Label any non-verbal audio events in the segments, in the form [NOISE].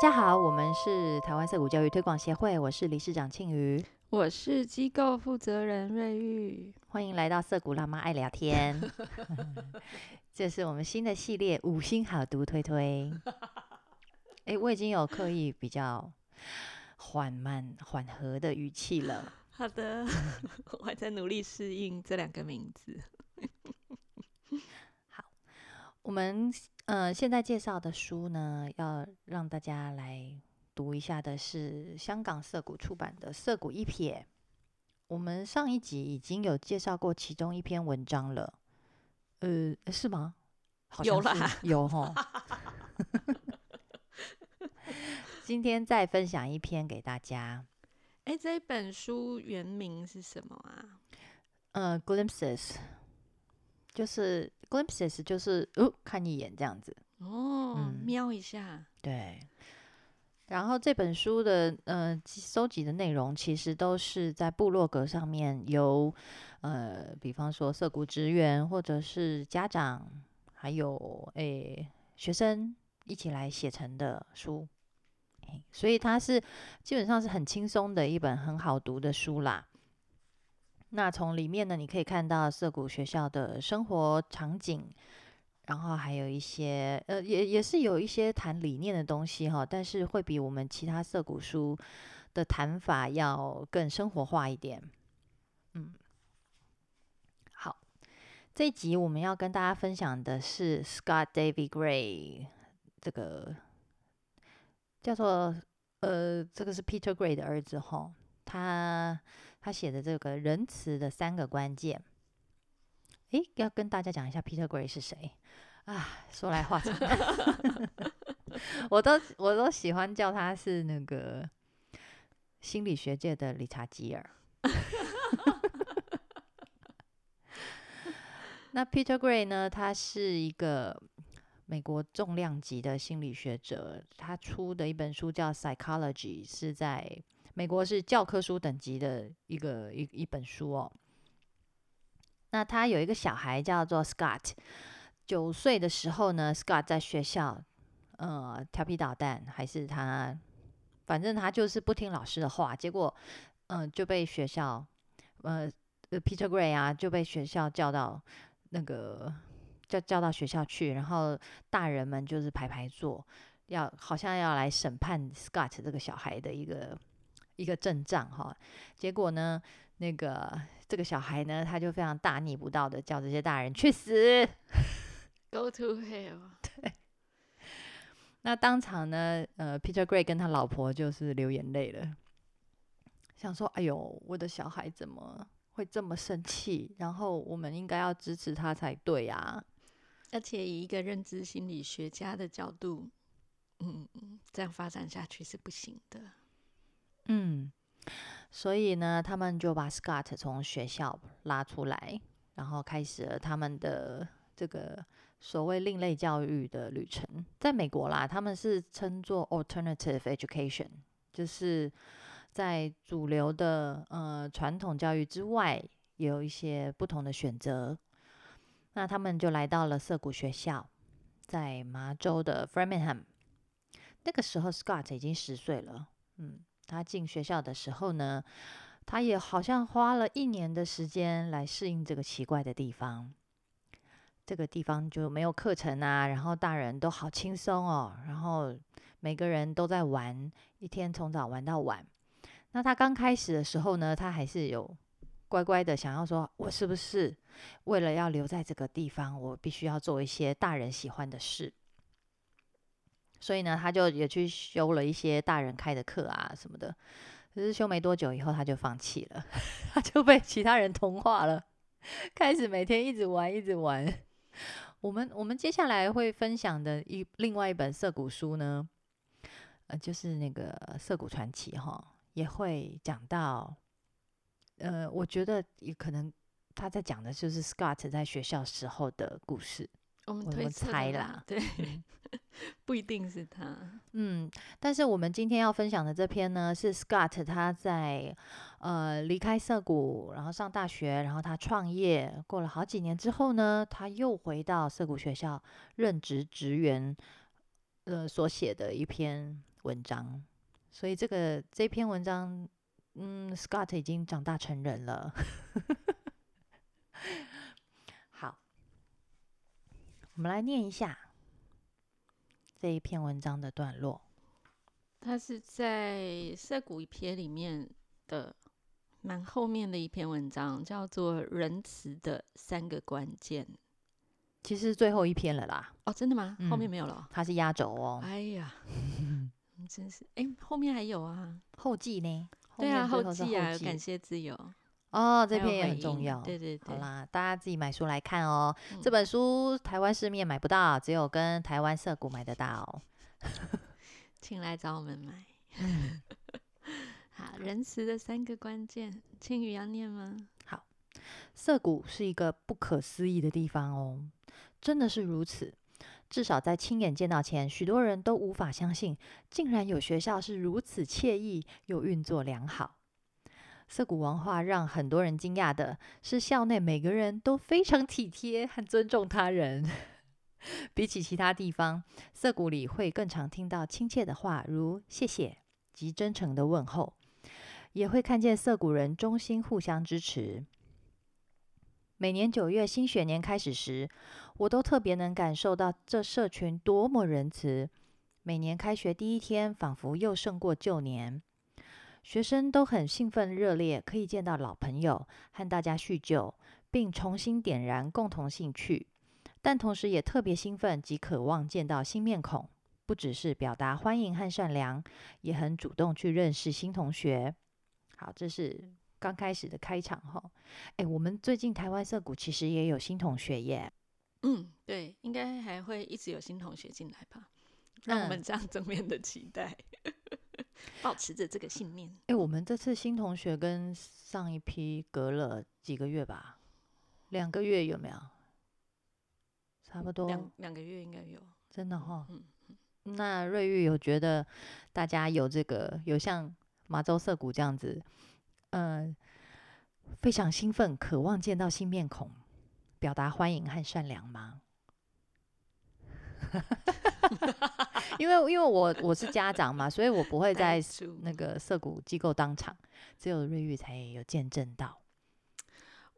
家好，我们是台湾色谷教育推广协会，我是理事长庆瑜，我是机构负责人瑞玉，欢迎来到色谷辣妈爱聊天。[LAUGHS] [LAUGHS] 这是我们新的系列五星好读推推。[LAUGHS] 哎，我已经有刻意比较缓慢、缓和的语气了。好的，我还在努力适应这两个名字。好，我们呃现在介绍的书呢，要让大家来读一下的是香港涩谷出版的《涩谷一瞥》。我们上一集已经有介绍过其中一篇文章了，呃，是吗？有啦，有哈。[LAUGHS] 今天再分享一篇给大家。哎，这一本书原名是什么啊？呃，Glimpses，就是 Glimpses，就是哦，看一眼这样子。哦，瞄一下。对。然后这本书的呃收集的内容，其实都是在部落格上面由呃，比方说涩谷职员或者是家长，还有诶学生一起来写成的书。所以它是基本上是很轻松的一本很好读的书啦。那从里面呢，你可以看到涩谷学校的生活场景，然后还有一些呃，也也是有一些谈理念的东西哈，但是会比我们其他涩谷书的谈法要更生活化一点。嗯，好，这一集我们要跟大家分享的是 Scott David Gray 这个。叫做呃，这个是 Peter Gray 的儿子哈，他他写的这个仁慈的三个关键，诶，要跟大家讲一下 Peter Gray 是谁啊？说来话长，[LAUGHS] 我都我都喜欢叫他是那个心理学界的理查吉尔。那 Peter Gray 呢？他是一个。美国重量级的心理学者，他出的一本书叫《Psychology》，是在美国是教科书等级的一个一一本书哦。那他有一个小孩叫做 Scott，九岁的时候呢，Scott 在学校，呃，调皮捣蛋，还是他，反正他就是不听老师的话，结果，嗯，就被学校，呃，Peter Gray 啊，就被学校叫到那个。叫叫到学校去，然后大人们就是排排坐，要好像要来审判 Scott 这个小孩的一个一个阵仗哈。结果呢，那个这个小孩呢，他就非常大逆不道的叫这些大人去死，Go to hell。[LAUGHS] 对。那当场呢，呃，Peter Gray 跟他老婆就是流眼泪了，想说：“哎呦，我的小孩怎么会这么生气？然后我们应该要支持他才对啊。”而且以一个认知心理学家的角度，嗯，这样发展下去是不行的。嗯，所以呢，他们就把 Scott 从学校拉出来，然后开始了他们的这个所谓另类教育的旅程。在美国啦，他们是称作 alternative education，就是在主流的呃传统教育之外，有一些不同的选择。那他们就来到了涩谷学校，在麻州的 Framingham。那个时候，Scott 已经十岁了。嗯，他进学校的时候呢，他也好像花了一年的时间来适应这个奇怪的地方。这个地方就没有课程啊，然后大人都好轻松哦，然后每个人都在玩，一天从早玩到晚。那他刚开始的时候呢，他还是有。乖乖的想要说，我是不是为了要留在这个地方，我必须要做一些大人喜欢的事？所以呢，他就也去修了一些大人开的课啊什么的。可是修没多久以后，他就放弃了，[LAUGHS] 他就被其他人同化了，开始每天一直玩，一直玩。我们我们接下来会分享的一另外一本涩谷书呢，呃，就是那个《涩谷传奇》哈，也会讲到。呃，我觉得也可能他在讲的就是 Scott 在学校时候的故事。我们猜啦，对，[LAUGHS] 不一定是他。嗯，但是我们今天要分享的这篇呢，是 Scott 他在呃离开涩谷，然后上大学，然后他创业，过了好几年之后呢，他又回到涩谷学校任职职员，呃所写的一篇文章，所以这个这篇文章，嗯，Scott 已经长大成人了。[LAUGHS] 好，我们来念一下这一篇文章的段落。它是在《涩谷一篇》里面的蛮后面的一篇文章，叫做《仁慈的三个关键》。其实最后一篇了啦，哦，真的吗？后面嗯没有了哦。它是压轴哦。哎呀，[LAUGHS] 真是哎，后面还有啊。后记呢？对啊，后记啊，感谢自由。哦，这篇也很重要。对对对，好啦，大家自己买书来看哦。嗯这本书台湾市面买不到，只有跟台湾涩谷买得到。[LAUGHS] 请来找我们买。嗯，好，仁慈的三个关键，青雨要念吗？好涩谷是一个不可思议的地方哦，真的是如此。至少在亲眼见到前，许多人都无法相信，竟然有学校是如此惬意又运作良好。涩谷文化让很多人惊讶的是，校内每个人都非常体贴和尊重他人。[LAUGHS] 比起其他地方，涩谷里会更常听到亲切的话，如谢谢及真诚的问候，也会看见涩谷人衷心互相支持。每年九月新学年开始时，我都特别能感受到这社群多么仁慈。每年开学第一天，仿佛又胜过旧年。学生都很兴奋热烈，可以见到老朋友，和大家叙旧，并重新点燃共同兴趣。但同时也特别兴奋及渴望见到新面孔，不只是表达欢迎和善良，也很主动去认识新同学。好，这是刚开始的开场哈。哎，我们最近台湾涩谷其实也有新同学耶。嗯，对，应该还会一直有新同学进来吧，让我嗯们这样正面的期待，[LAUGHS] 保持着这个信念。哎，我们这次新同学跟上一批隔了几个月吧，两个月有没有？差不多，两两个月应该有。真的哈。嗯那瑞玉有觉得大家有这个有像麻州涩谷这样子，嗯、非常兴奋，渴望见到新面孔，表达欢迎和善良吗？[LAUGHS] 因为因为我我是家长嘛，所以我不会在那个涉谷机构当场，只有瑞玉才有见证到。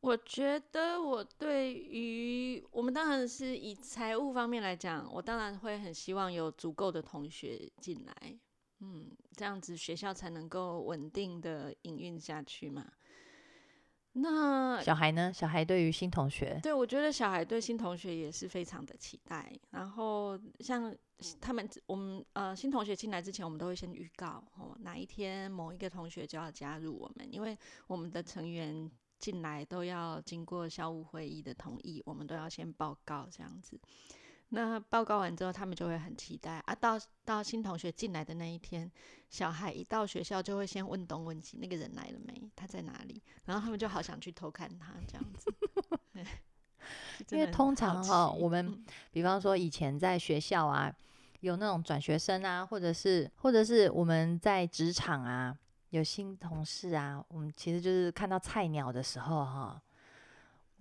我觉得我对于我们当然是以财务方面来讲，我当然会很希望有足够的同学进来，嗯，这样子学校才能够稳定的营运下去嘛。那小孩呢？小孩对于新同学，对，我觉得小孩对新同学也是非常的期待。然后像他们，我们呃新同学进来之前，我们都会先预告哦，哪一天某一个同学就要加入我们，因为我们的成员进来都要经过校务会议的同意，我们都要先报告这样子。那报告完之后，他们就会很期待啊。到到新同学进来的那一天，小孩一到学校就会先问东问西，那个人来了没？他在哪里？然后他们就好想去偷看他这样子。[LAUGHS] [LAUGHS] 因为通常哈奇我们嗯比方说以前在学校啊，有那种转学生啊，或者是或者是我们在职场啊，有新同事啊，我们其实就是看到菜鸟的时候哈，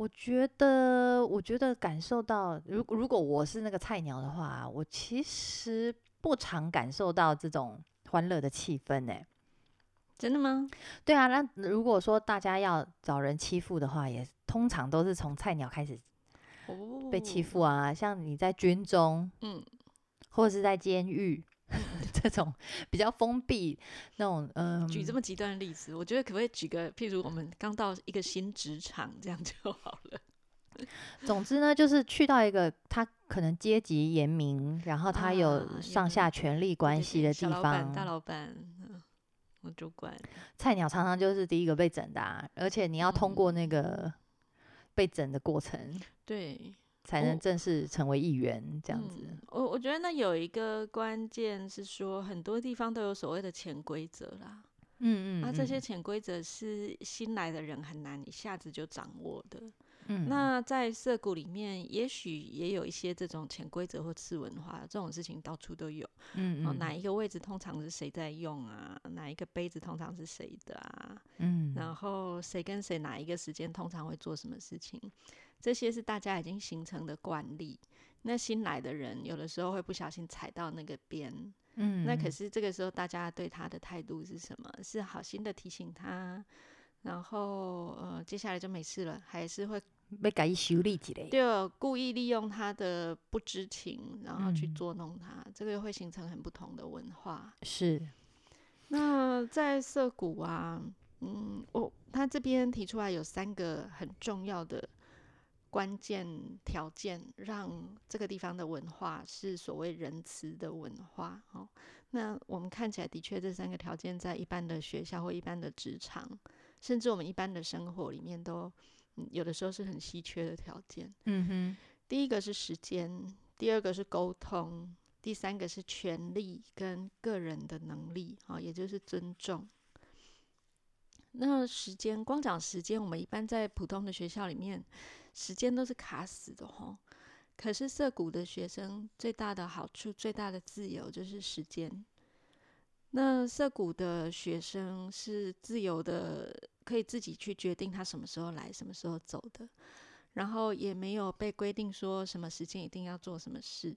我觉得我觉得感受到，如如果我是那个菜鸟的话，我其实不常感受到这种欢乐的气氛呢、真的吗？对啊，那如果说大家要找人欺负的话，也通常都是从菜鸟开始哦，被欺负啊，像你在军中，嗯，或者是在监狱 [LAUGHS] 这种比较封闭那种，嗯，举这么极端的例子，我觉得可不可以举个，譬如我们刚到一个新职场，这样就好了。[LAUGHS] 总之呢，就是去到一个他可能阶级严明，然后他啊有有上下权力关系的地对小老板、大，老板，嗯，我主管，菜鸟常常就是第一个被整的、啊，而且你要通过那嗯。个被整的过程，对，才能哦正式成为议员这样子。嗯我我觉得那有一个关键是说，很多地方都有所谓的潜规则啦。嗯嗯，那这些嗯潜规则是新来的人很难一下子就掌握的。嗯那在社谷里面，也许也有一些这种潜规则或次文化，这种事情到处都有。哦，嗯嗯哪一个位置通常是谁在用啊？哪一个杯子通常是谁的啊？嗯然后谁跟谁哪一个时间通常会做什么事情？这些是大家已经形成的惯例。那新来的人有的时候会不小心踩到那个边，嗯，那可是这个时候大家对他的态度是什么？是好心的提醒他，然后呃，接下来就没事了，还是会被改修理一下。就故意利用他的不知情，然后去嗯捉弄他，这个会形成很不同的文化。是，那在涩谷啊，嗯，我他这边提出来有三个很重要的关键条件，让这个地方的文化是所谓仁慈的文化。哦，那我们看起来的确这三个条件在一般的学校或一般的职场，甚至我们一般的生活里面都，嗯有的时候是很稀缺的条件。嗯哼，第一个是时间，第二个是沟通，第三个是权利跟个人的能力啊、也就是尊重。那时间，光讲时间，我们一般在普通的学校里面，时间都是卡死的吼。可是涩谷的学生最大的好处、最大的自由就是时间。那涩谷的学生是自由的，可以自己去决定他什么时候来、什么时候走的。然后也没有被规定说什么时间一定要做什么事，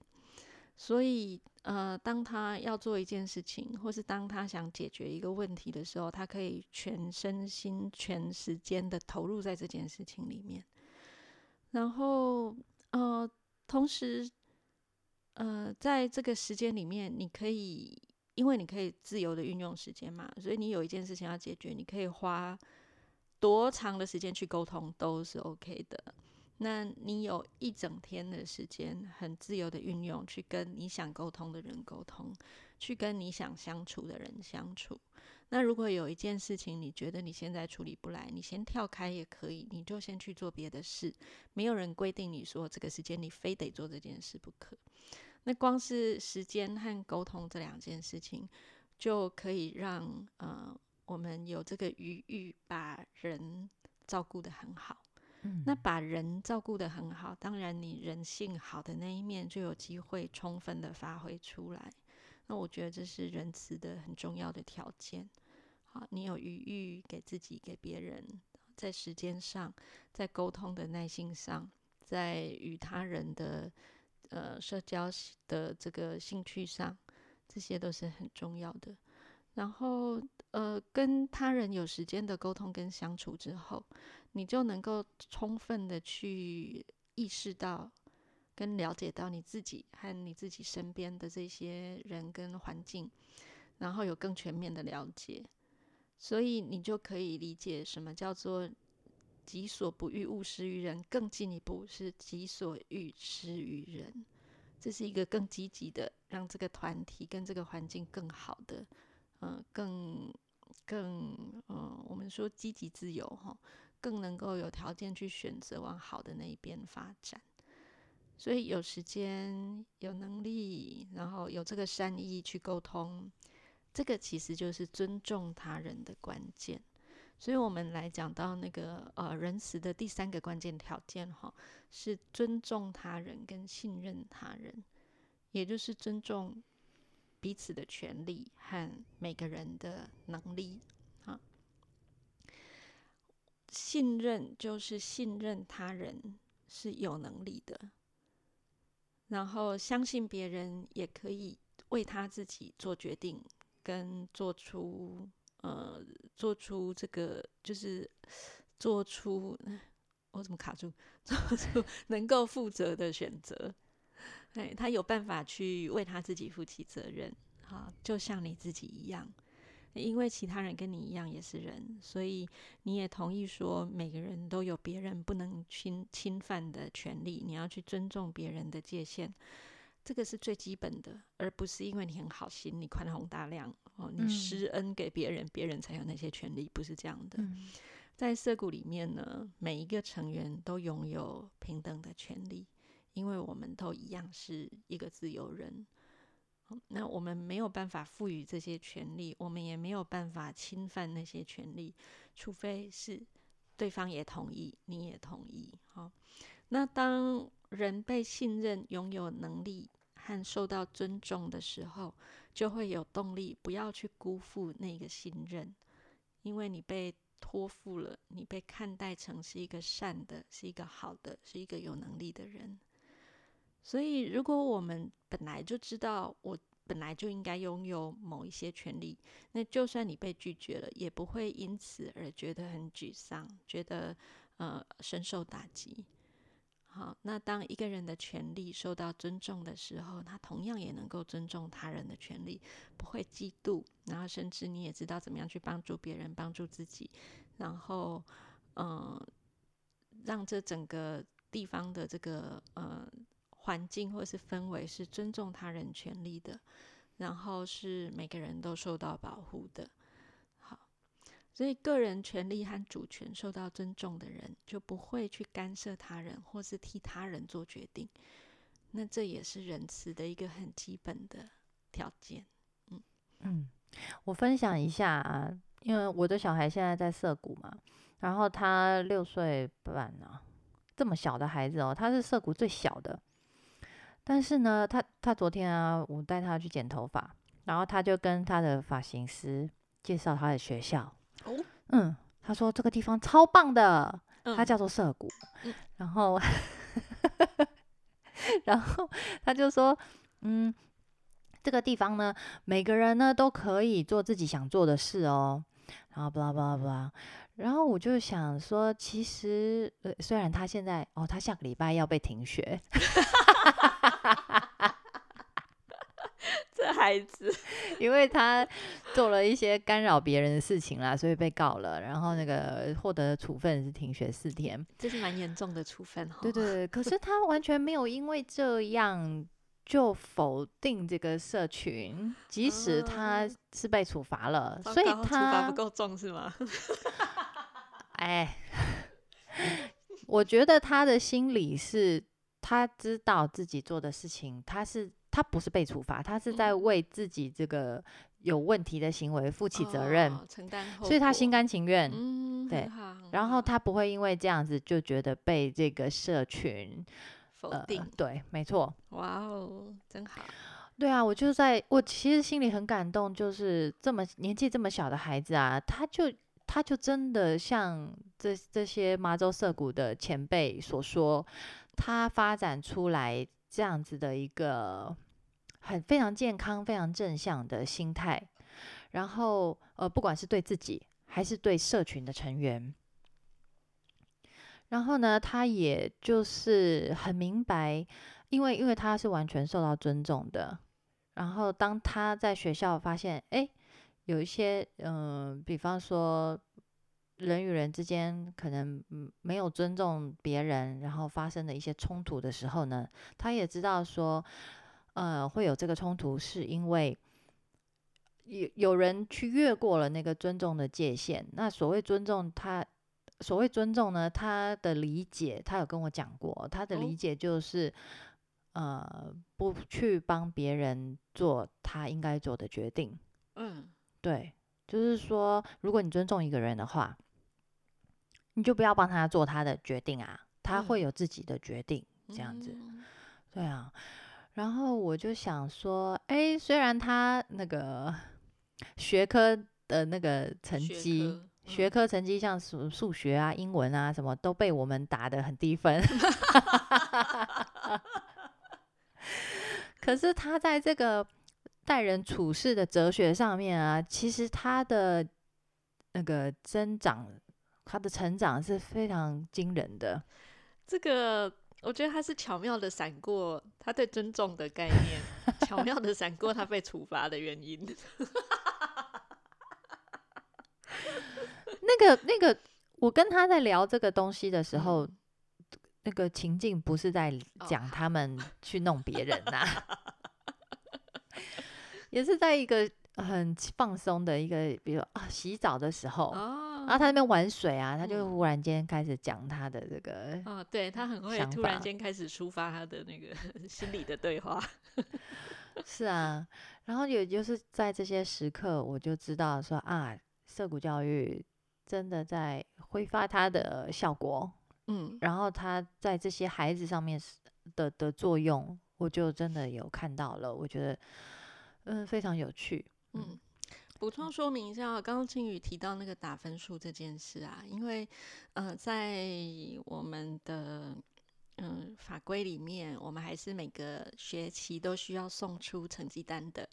所以呃，当他要做一件事情，或是当他想解决一个问题的时候，他可以全身心、全时间的投入在这件事情里面。然后呃，同时呃，在这个时间里面，你可以因为你可以自由的运用时间嘛，所以你有一件事情要解决，你可以花多长的时间去沟通都是 OK 的。那你有一整天的时间，很自由的运用，去跟你想沟通的人沟通，去跟你想相处的人相处。那如果有一件事情你觉得你现在处理不来，你先跳开也可以，你就先去做别的事。没有人规定你说这个时间你非得做这件事不可。那光是时间和沟通这两件事情，就可以让呃我们有这个余裕，把人照顾得很好。嗯那把人照顾得很好，当然你人性好的那一面就有机会充分的发挥出来。那我觉得这是仁慈的很重要的条件。好，你有余裕给自己、给别人，在时间上，在沟通的耐心上，在与他人的呃社交的这个兴趣上，这些都是很重要的。然后呃，跟他人有时间的沟通跟相处之后，你就能够充分的去意识到跟了解到你自己和你自己身边的这些人跟环境，然后有更全面的了解，所以你就可以理解什么叫做“己所不欲，勿施于人”，更进一步是“己所欲，施于人”。这是一个更积极的，让这个团体跟这个环境更好的，嗯、更更嗯、我们说积极自由哈，更能够有条件去选择往好的那一边发展。所以有时间、有能力，然后有这个善意去沟通，这个其实就是尊重他人的关键。所以我们来讲到那个呃仁慈的第三个关键条件哈，是尊重他人跟信任他人，也就是尊重彼此的权利和每个人的能力啊。信任就是信任他人是有能力的，然后相信别人也可以为他自己做决定，跟做出呃做出这个就是做出我怎么卡住？[LAUGHS] 做出能够负责的选择。哎，他有办法去为他自己负起责任，好，就像你自己一样。因为其他人跟你一样也是人，所以你也同意说每个人都有别人不能侵侵犯的权利，你要去尊重别人的界限，这个是最基本的，而不是因为你很好心，你宽宏大量哦，你嗯施恩给别人，别人才有那些权利，不是这样的。嗯在社谷里面呢，每一个成员都拥有平等的权利，因为我们都一样是一个自由人。那我们没有办法赋予这些权利，我们也没有办法侵犯那些权利，除非是对方也同意，你也同意。好，那当人被信任、拥有能力和受到尊重的时候，就会有动力，不要去辜负那个信任，因为你被托付了，你被看待成是一个善的，是一个好的，是一个有能力的人。所以，如果我们本来就知道我本来就应该拥有某一些权利，那就算你被拒绝了，也不会因此而觉得很沮丧，觉得呃深受打击。好，那当一个人的权利受到尊重的时候，他同样也能够尊重他人的权利，不会嫉妒，然后甚至你也知道怎么样去帮助别人，帮助自己，然后嗯，让这整个地方的这个呃。环境或是氛围是尊重他人权利的，然后是每个人都受到保护的。所以个人权利和主权受到尊重的人，就不会去干涉他人或是替他人做决定。那这也是仁慈的一个很基本的条件。嗯嗯，我分享一下啊，因为我的小孩现在在涩谷嘛，然后他六岁半呢，这么小的孩子哦，他是涩谷最小的。但是呢，他他昨天啊，我带他去剪头发，然后他就跟他的发型师介绍他的学校。哦，嗯，他说这个地方超棒的，他叫做涩谷。然后，[LAUGHS] 然后他就说，嗯，这个地方呢，每个人呢都可以做自己想做的事哦。然后，巴拉巴拉巴拉。然后我就想说，其实呃，虽然他现在哦，他下个礼拜要被停学。[LAUGHS] 这孩子，[LAUGHS] 因为他做了一些干扰别人的事情啦，所以被告了。然后那个获得的处分是停学四天，这是蛮严重的处分哈。对对对，可是 [LAUGHS] 他完全没有因为这样就否定这个社群，即使他是被处罚了，所以他处罚不够重是吗？[LAUGHS] 哎，我觉得他的心理是。他知道自己做的事情，他是他不是被处罚，他是在为自己这个有问题的行为负起责任，承担，所以他心甘情愿，对，然后他不会因为这样子就觉得被这个社群否定，对，没错，哇哦，真好，对啊，我就在我其实心里很感动，就是这么年纪这么小的孩子啊，他就他就真的像这这些麻州涩谷的前辈所说。他发展出来这样子的一个很非常健康、非常正向的心态，然后呃，不管是对自己还是对社群的成员，然后呢，他也就是很明白，因为因为他是完全受到尊重的，然后当他在学校发现，哎，有一些嗯，比方说。人与人之间可能没有尊重别人，然后发生的一些冲突的时候呢，他也知道说，呃，会有这个冲突，是因为有有人去越过了那个尊重的界限。那所谓尊重，他所谓尊重呢，他的理解，他有跟我讲过，他的理解就是，呃，不去帮别人做他应该做的决定。嗯，对，就是说，如果你尊重一个人的话。你就不要帮他做他的决定啊，他会有自己的决定，这样子，对啊。然后我就想说，哎，虽然他那个学科的那个成绩，学科成绩像数数学啊、英文啊什么都被我们打的很低分，[LAUGHS] 可是他在这个待人处事的哲学上面啊，其实他的那个增长。他的成长是非常惊人的，这个我觉得他是巧妙的闪过他对尊重的概念，巧妙的闪过他被处罚的原因。[LAUGHS] 那个那个，我跟他在聊这个东西的时候，那个情境不是在讲他们去弄别人呐，[LAUGHS] 也是在一个很放松的一个，比如啊洗澡的时候。然后他那边玩水啊，他就忽然间开始讲他的这个哦，对他很会突然间开始抒发他的那个 [LAUGHS] 心理的对话。[LAUGHS] 是啊，然后也就是在这些时刻，我就知道说啊，涉谷教育真的在挥发它的效果。嗯，然后他在这些孩子上面的的作用，我就真的有看到了。我觉得嗯非常有趣。嗯。补充说明一下，刚刚青宇提到那个打分数这件事啊，因为呃，在我们的嗯法规里面，我们还是每个学期都需要送出成绩单的。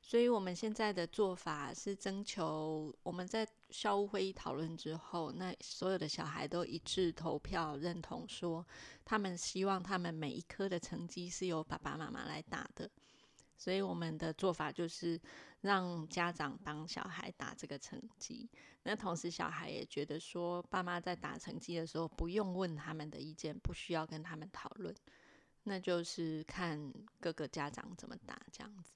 所以我们现在的做法是征求我们在校务会议讨论之后，那所有的小孩都一致投票认同说，他们希望他们每一科的成绩是由爸爸妈妈来打的。所以我们的做法就是让家长帮小孩打这个成绩，那同时小孩也觉得说，爸妈在打成绩的时候不用问他们的意见，不需要跟他们讨论，那就是看各个家长怎么打这样子。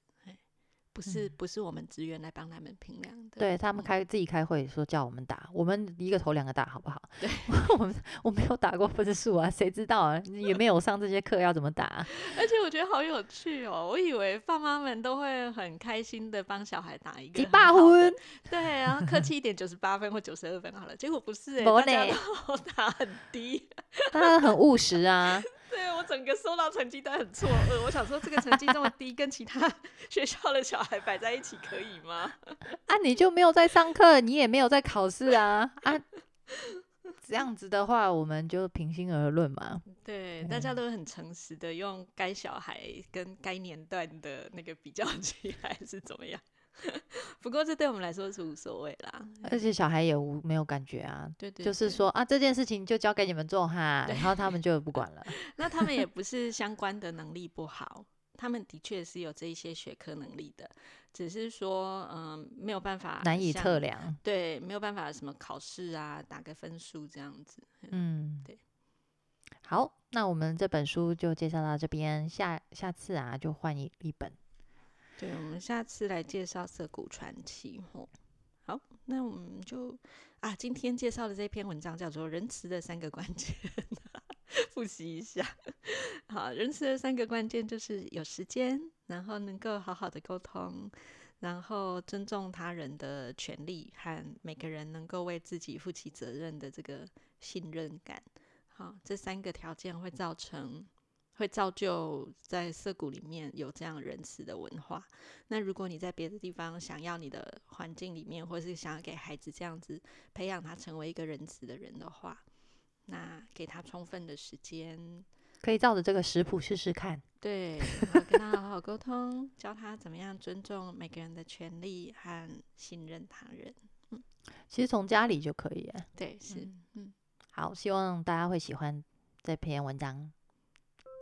不是不是我们职员来帮他们评量的，对他们开自己开会说叫我们打，我们一个头两个打好不好？[LAUGHS] 对，我们我没有打过分数啊，谁知道啊？也没有上这些课要怎么打？[LAUGHS] 而且我觉得好有趣哦，我以为爸妈们都会很开心的帮小孩打一个几八分，对，然后客气一点九十八分或九十二分好了，结果不是哎，大家 [LAUGHS] 都打很低，大家很务实啊。对我整个收到成绩单很错愕，我想说这个成绩这么低，跟其他 [LAUGHS] 学校的小孩摆在一起可以吗？[LAUGHS] 啊，你就没有在上课，你也没有在考试啊啊！这样子的话，我们就平心而论嘛。对，大家都很诚实的用该小孩跟该年段的那个比较起来是怎么样。[LAUGHS] 不过这对我们来说是无所谓啦，而且小孩也无没有感觉啊，对对，就是说啊这件事情就交给你们做哈，然后他们就不管了。[LAUGHS] 那他们也不是相关的能力不好，他们的确是有这一些学科能力的，只是说嗯没有办法难以测量，对，没有办法什么考试啊打个分数这样子，嗯，对。好，那我们这本书就介绍到这边，下下次啊就换一一本。对，我们下次来介绍《涩谷传奇》吼。好，那我们就啊，今天介绍的这篇文章叫做《仁慈的三个关键》，[LAUGHS] 复习一下。好，仁慈的三个关键就是有时间，然后能够好好的沟通，然后尊重他人的权利和每个人能够为自己负起责任的这个信任感。好，这三个条件会造成。会造就在涩谷里面有这样仁慈的文化。那如果你在别的地方想要你的环境里面，或是想要给孩子这样子培养他成为一个仁慈的人的话，那给他充分的时间，可以照着这个食谱试试看。对，跟他好好沟通，教他怎么样尊重每个人的权利和信任他人。嗯，其实从家里就可以。对，是，嗯，好，希望大家会喜欢这篇文章。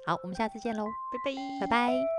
好，我们下次见喽，拜拜，拜拜。